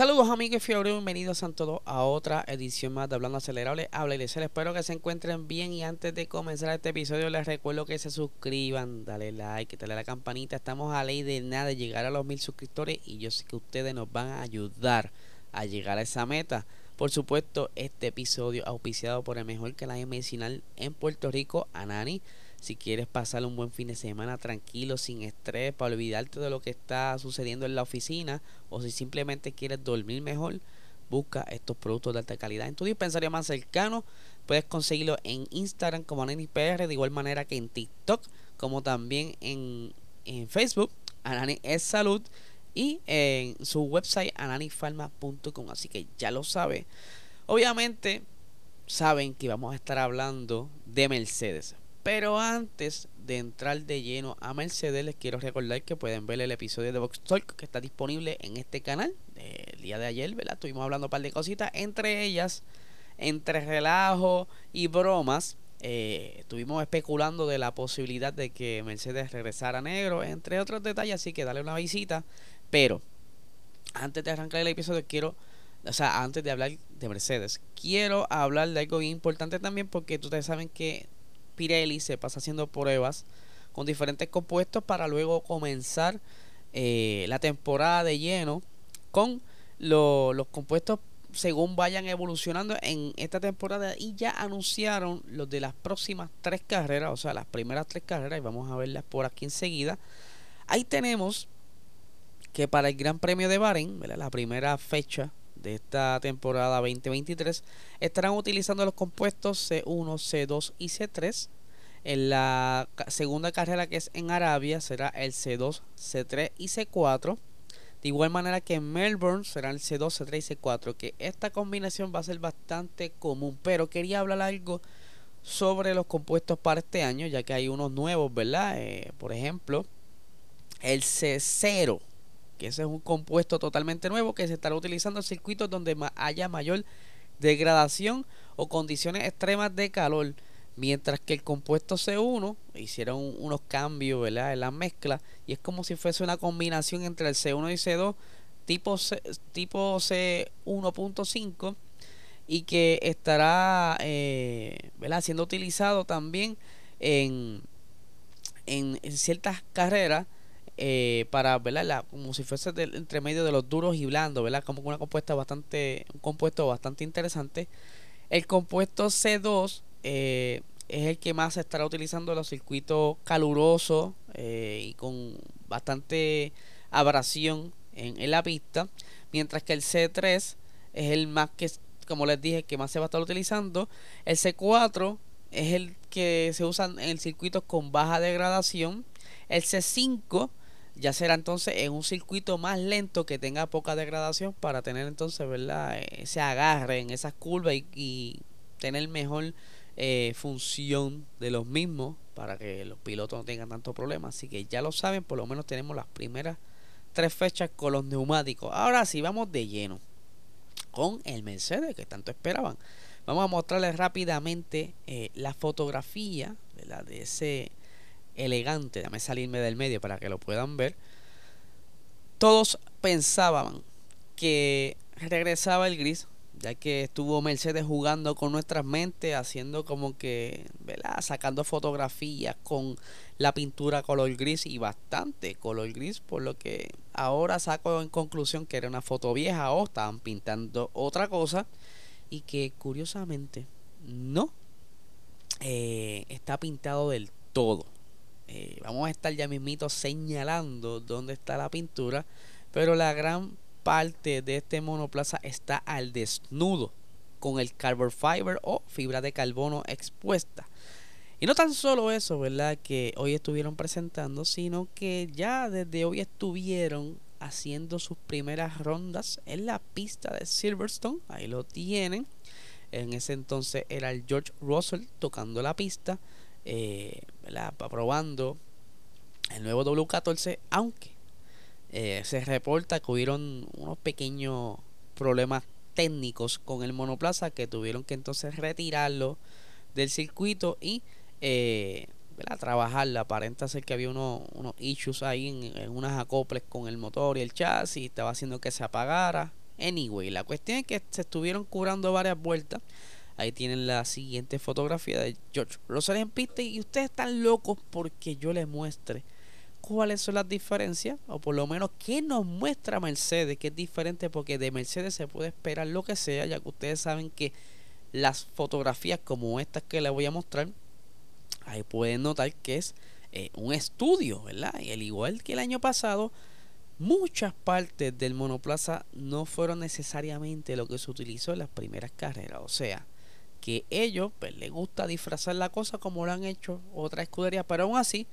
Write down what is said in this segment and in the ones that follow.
Saludos amigos y bienvenidos a todos a otra edición más de Hablando Acelerable. Habla y espero que se encuentren bien y antes de comenzar este episodio les recuerdo que se suscriban, dale like, dale a la campanita. Estamos a ley de nada de llegar a los mil suscriptores y yo sé que ustedes nos van a ayudar a llegar a esa meta. Por supuesto, este episodio auspiciado por el mejor canal medicinal en Puerto Rico, Anani. Si quieres pasar un buen fin de semana tranquilo, sin estrés, para olvidarte de lo que está sucediendo en la oficina, o si simplemente quieres dormir mejor, busca estos productos de alta calidad en tu dispensario más cercano. Puedes conseguirlo en Instagram como AnaniPR, de igual manera que en TikTok, como también en, en Facebook, Anani es Salud, y en su website ananifarma.com. Así que ya lo sabe. Obviamente, saben que vamos a estar hablando de Mercedes. Pero antes de entrar de lleno a Mercedes, les quiero recordar que pueden ver el episodio de Vox Talk que está disponible en este canal. El día de ayer, ¿verdad? Estuvimos hablando un par de cositas, entre ellas, entre relajo y bromas. Eh, estuvimos especulando de la posibilidad de que Mercedes regresara negro, entre otros detalles, así que dale una visita. Pero, antes de arrancar el episodio, quiero, o sea, antes de hablar de Mercedes, quiero hablar de algo importante también, porque ustedes saben que Pirelli se pasa haciendo pruebas con diferentes compuestos para luego comenzar eh, la temporada de lleno con los compuestos según vayan evolucionando en esta temporada y ya anunciaron los de las próximas tres carreras, o sea, las primeras tres carreras y vamos a verlas por aquí enseguida. Ahí tenemos que para el Gran Premio de Bahrein, la primera fecha de esta temporada 2023 estarán utilizando los compuestos C1, C2 y C3. En la segunda carrera que es en Arabia será el C2, C3 y C4. De igual manera que en Melbourne será el C2, C3 y C4. Que esta combinación va a ser bastante común. Pero quería hablar algo sobre los compuestos para este año. Ya que hay unos nuevos, ¿verdad? Eh, por ejemplo, el C0 que ese es un compuesto totalmente nuevo que se estará utilizando en circuitos donde haya mayor degradación o condiciones extremas de calor. Mientras que el compuesto C1 hicieron unos cambios ¿verdad? en la mezcla y es como si fuese una combinación entre el C1 y C2 tipo, C, tipo C1.5 y que estará eh, ¿verdad? siendo utilizado también en, en ciertas carreras eh, para, ¿verdad? como si fuese entre medio de los duros y blandos, ¿verdad? Como una compuesta bastante, un compuesto bastante interesante. El compuesto C2 eh, es el que más se estará utilizando en los circuitos calurosos eh, y con bastante abrasión en, en, la pista, mientras que el C3 es el más que, como les dije, que más se va a estar utilizando. El C4 es el que se usa en circuitos con baja degradación. El C5 ya será entonces en un circuito más lento que tenga poca degradación para tener entonces verdad ese agarre en esas curvas y, tener mejor eh, función de los mismos para que los pilotos no tengan tanto problema. Así que ya lo saben por lo menos tenemos las primeras tres fechas con los neumáticos. Ahora sí vamos de lleno con el Mercedes que tanto esperaban. Vamos a mostrarles rápidamente eh, la fotografía de ese elegante, déjame salirme del medio para que lo puedan ver. Todos pensaban que regresaba el gris, ya que estuvo Mercedes jugando con nuestras mentes, haciendo como que, ¿verdad? Sacando fotografías con la pintura color gris y bastante color gris, por lo que ahora saco en conclusión que era una foto vieja o estaban pintando otra cosa y que curiosamente no eh, está pintado del todo. Eh, vamos a estar ya mismito señalando dónde está la pintura, pero la gran parte de este monoplaza está al desnudo con el carbon fiber o fibra de carbono expuesta. Y no tan solo eso, ¿verdad? Que hoy estuvieron presentando, sino que ya desde hoy estuvieron haciendo sus primeras rondas en la pista de Silverstone. Ahí lo tienen. En ese entonces era el George Russell tocando la pista, eh, probando el nuevo W14, aunque eh, se reporta que hubieron unos pequeños problemas técnicos con el monoplaza que tuvieron que entonces retirarlo del circuito y eh, trabajarla. Aparenta ser que había unos, unos issues ahí en, en, unas acoples con el motor y el chasis, estaba haciendo que se apagara. Anyway, la cuestión es que se estuvieron curando varias vueltas. Ahí tienen la siguiente fotografía de George Russell en pista y ustedes están locos porque yo les muestre cuáles son las diferencias o por lo menos qué nos muestra Mercedes que es diferente porque de Mercedes se puede esperar lo que sea ya que ustedes saben que las fotografías como estas que les voy a mostrar ahí pueden notar que es eh, un estudio, ¿verdad? Y al igual que el año pasado, muchas partes del monoplaza no fueron necesariamente lo que se utilizó en las primeras carreras. O sea, que ellos pues, les gusta disfrazar la cosa como lo han hecho otras escuderías, pero aún así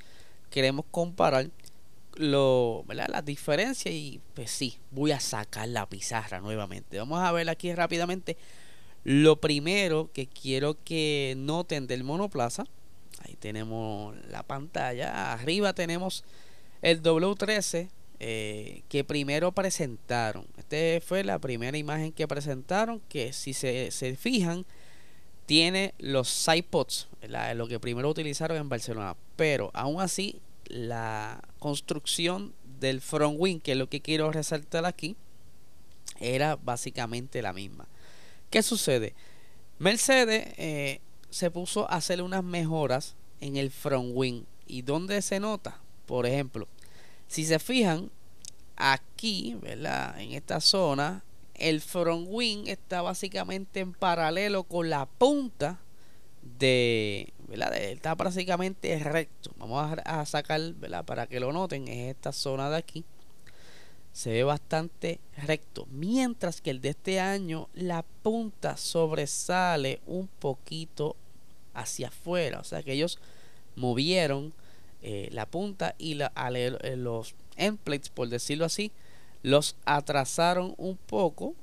queremos comparar lo, las diferencias y pues sí, voy a sacar la pizarra nuevamente. Vamos a ver aquí rápidamente. Lo primero que quiero que noten del monoplaza Ahí tenemos la pantalla. Arriba tenemos el W13 eh, que primero presentaron. Esta fue la primera imagen que presentaron. Que si se, fijan, tiene los sidepods, lo que primero utilizaron en Barcelona. Pero aún así, la construcción del front wing, que es lo que quiero resaltar aquí, era básicamente la misma. ¿Qué sucede? Mercedes eh, se puso a hacer unas mejoras en el front wing. ¿Y dónde se nota? Por ejemplo, si se fijan, aquí, ¿verdad? En esta zona, el front wing está básicamente en paralelo con la punta de, ¿verdad? Está prácticamente recto. Vamos a, sacar, ¿verdad? Para que lo noten, es esta zona de aquí. Se ve bastante recto. Mientras que el de este año, la punta sobresale un poquito hacia afuera. O sea que ellos movieron eh, la punta y la, eh, los endplates, por decirlo así, los atrasaron un poco.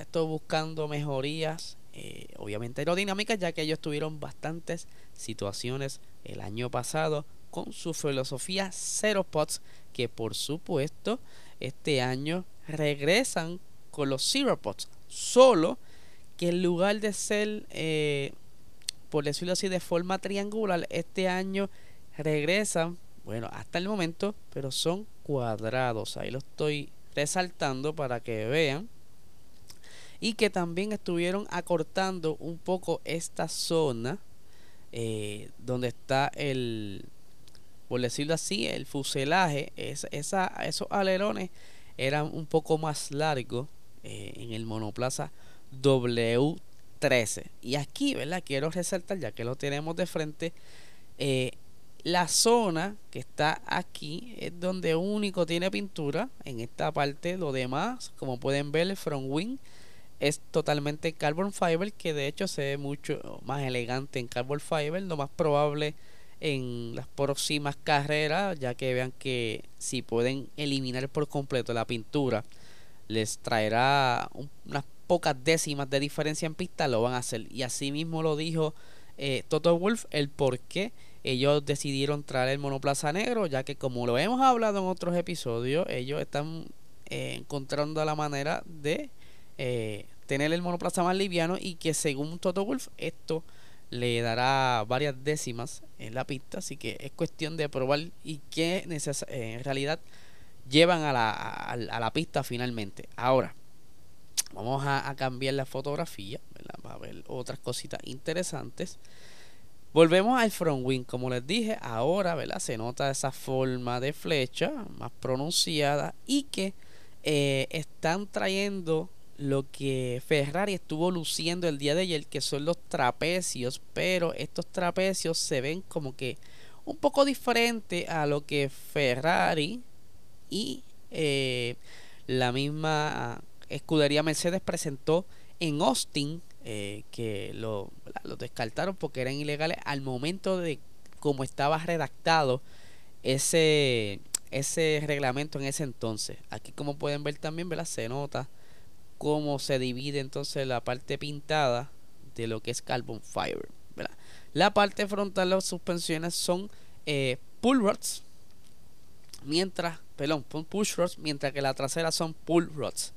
Estoy buscando mejorías, eh, obviamente aerodinámicas, ya que ellos tuvieron bastantes situaciones el año pasado con su filosofía Zero Pots, que por supuesto este año regresan con los Zero Pots. Solo que en lugar de ser por decirlo así, de forma triangular. Este año regresan, bueno, hasta el momento, pero son cuadrados. Ahí lo estoy resaltando para que vean. Y que también estuvieron acortando un poco esta zona eh, donde está el, por decirlo así, el fuselaje. Es, esa, esos alerones eran un poco más largos eh, en el monoplaza W 13. Y aquí, ¿verdad? Quiero resaltar, ya que lo tenemos de frente, eh, la zona que está aquí es donde único tiene pintura. En esta parte, lo demás, como pueden ver, el front wing es totalmente carbon fiber, que de hecho se ve mucho más elegante en carbon fiber. Lo más probable en las próximas carreras, ya que vean que si pueden eliminar por completo la pintura, les traerá unas pocas décimas de diferencia en pista, lo van a hacer. Y así mismo lo dijo eh, Toto Wolf, el por qué ellos decidieron traer el monoplaza negro, ya que como lo hemos hablado en otros episodios, ellos están eh, encontrando la manera de eh, tener el monoplaza más liviano y que según Toto Wolf esto le dará varias décimas en la pista, así que es cuestión de probar y que en realidad llevan a la, a la pista finalmente. Ahora, Vamos a, cambiar la fotografía, ¿verdad? a ver otras cositas interesantes. Volvemos al front wing, como les dije, ahora ¿verdad? se nota esa forma de flecha más pronunciada y que eh, están trayendo lo que Ferrari estuvo luciendo el día de ayer, que son los trapecios, pero estos trapecios se ven como que un poco diferente a lo que Ferrari y eh, la misma Escudería Mercedes presentó en Austin eh, que lo, descartaron porque eran ilegales al momento de cómo estaba redactado ese ese reglamento en ese entonces. Aquí como pueden ver también, ¿verdad? Se nota cómo se divide entonces la parte pintada de lo que es Carbon Fiber. La parte frontal de las suspensiones son eh, pull rods, mientras, perdón, push rods, mientras que la trasera son pull rods,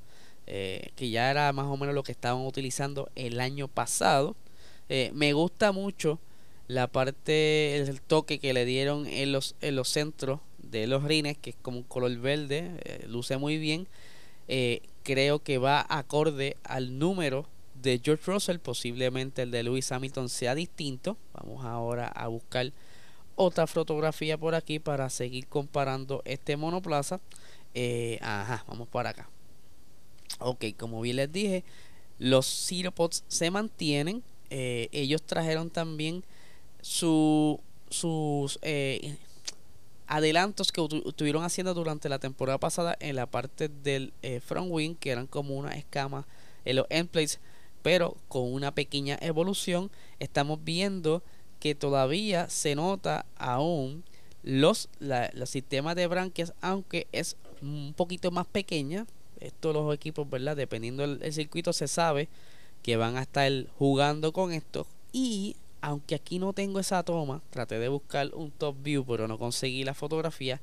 eh, que ya era más o menos lo que estaban utilizando el año pasado. Eh, me gusta mucho la parte, el toque que le dieron en los, en los centros de los rines, que es como un color verde, eh, luce muy bien. creo que va acorde al número de George Russell, posiblemente el de Lewis Hamilton sea distinto. Vamos ahora a buscar otra fotografía por aquí para seguir comparando este monoplaza. Ajá, vamos para acá. Ok, como bien les dije, los Ciropods se mantienen. Eh, ellos trajeron también su, sus eh, adelantos que estuvieron haciendo durante la temporada pasada en la parte del front wing, que eran como una escama en los end plates, pero con una pequeña evolución. Estamos viendo que todavía se nota aún los, los sistemas de branquias, aunque es un poquito más pequeña. Estos los equipos, ¿verdad? Dependiendo del circuito, se sabe que van a estar jugando con esto. Y aunque aquí no tengo esa toma, traté de buscar un top view, pero no conseguí la fotografía.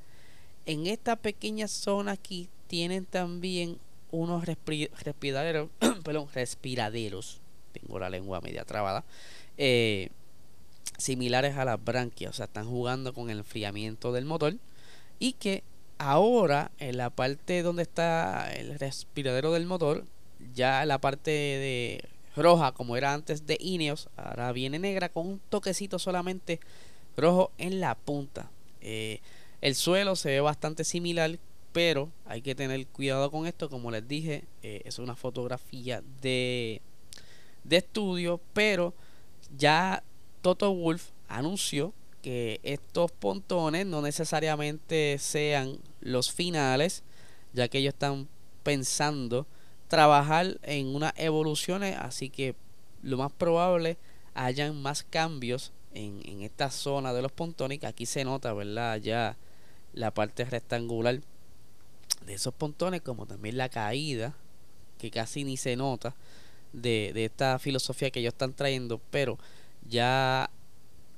En esta pequeña zona aquí tienen también unos respiraderos, perdón, respiraderos. Tengo la lengua media trabada. Eh, similares a las branquias, o sea, están jugando con el enfriamiento del motor y que ahora en la parte donde está el respiradero del motor, ya la parte de roja como era antes de Ineos, ahora viene negra con un toquecito solamente rojo en la punta. Eh, el suelo se ve bastante similar, pero hay que tener cuidado con esto, como les dije, eh, es una fotografía de, de estudio, pero ya Toto Wolf anunció que estos pontones no necesariamente sean los finales, ya que ellos están pensando trabajar en unas evoluciones, así que lo más probable hayan más cambios en, en esta zona de los pontones, que aquí se nota, ¿verdad? Ya la parte rectangular de esos pontones, como también la caída, que casi ni se nota de, de esta filosofía que ellos están trayendo, pero ya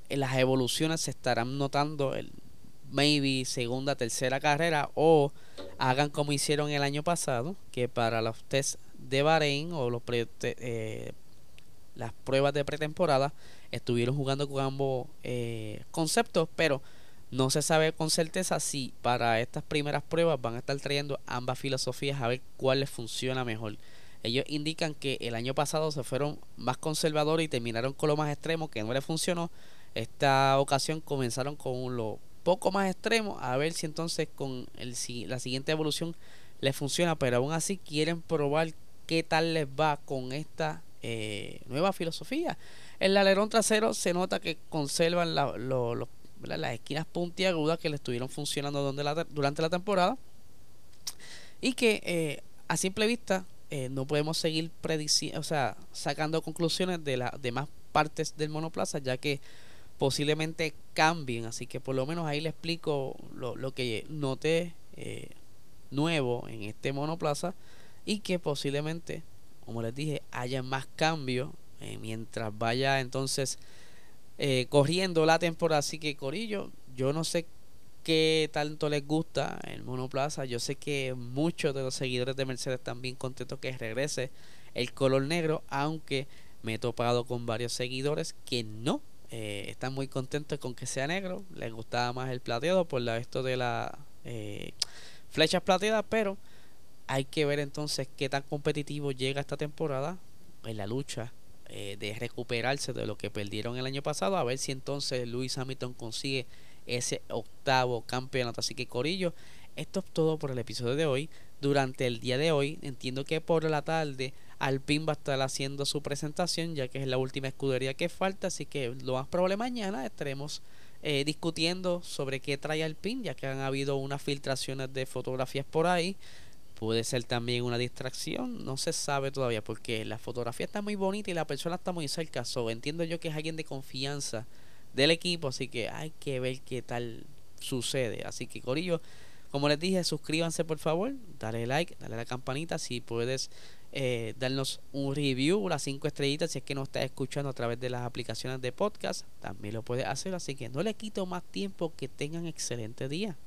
en las evoluciones se estarán notando el maybe segunda, tercera carrera o hagan como hicieron el año pasado, que para los test de Bahrein o los eh, las pruebas de pretemporada estuvieron jugando con ambos eh, conceptos, pero no se sabe con certeza si para estas primeras pruebas van a estar trayendo ambas filosofías a ver cuál les funciona mejor. Ellos indican que el año pasado se fueron más conservadores y terminaron con lo más extremo que no les funcionó. Esta ocasión comenzaron con lo poco más extremo a ver si entonces con el, la siguiente evolución les funciona, pero aún así quieren probar qué tal les va con esta eh, nueva filosofía. El alerón trasero se nota que conservan las esquinas puntiagudas que le estuvieron funcionando durante la temporada y que eh, a simple vista eh, no podemos seguir o sea, sacando conclusiones de las demás partes del monoplaza, ya que posiblemente cambien. Así que por lo menos ahí le explico lo, lo que noté eh, nuevo en este monoplaza y que posiblemente, como les dije, haya más cambios eh, mientras vaya entonces corriendo la temporada. Así que Corillo, yo no sé que tanto les gusta el monoplaza. Yo sé que muchos de los seguidores de Mercedes están bien contentos que regrese el color negro, aunque me he topado con varios seguidores que no eh, están muy contentos con que sea negro. Les gustaba más el plateado por la, esto de las eh, flechas plateadas, pero hay que ver entonces qué tan competitivo llega esta temporada en la lucha eh, de recuperarse de lo que perdieron el año pasado. A ver si entonces Luis Hamilton consigue ese octavo campeonato. Así que Corillo, esto es todo por el episodio de hoy. Durante el día de hoy, entiendo que por la tarde Alpine va a estar haciendo su presentación, ya que es la última escudería que falta. Así que lo más probable mañana estaremos eh, discutiendo sobre qué trae Alpine, ya que han habido unas filtraciones de fotografías por ahí. Puede ser también una distracción, no se sabe todavía, porque la fotografía está muy bonita y la persona está muy cerca. So, entiendo yo que es alguien de confianza del equipo, así que hay que ver qué tal sucede. Así que Corillo, Como les dije, suscríbanse por favor, dale like, dale la campanita si puedes eh, darnos un review, las cinco estrellitas, si es que nos estás escuchando a través de las aplicaciones de podcast, también lo puedes hacer, así que no le quito más tiempo, que tengan excelente día.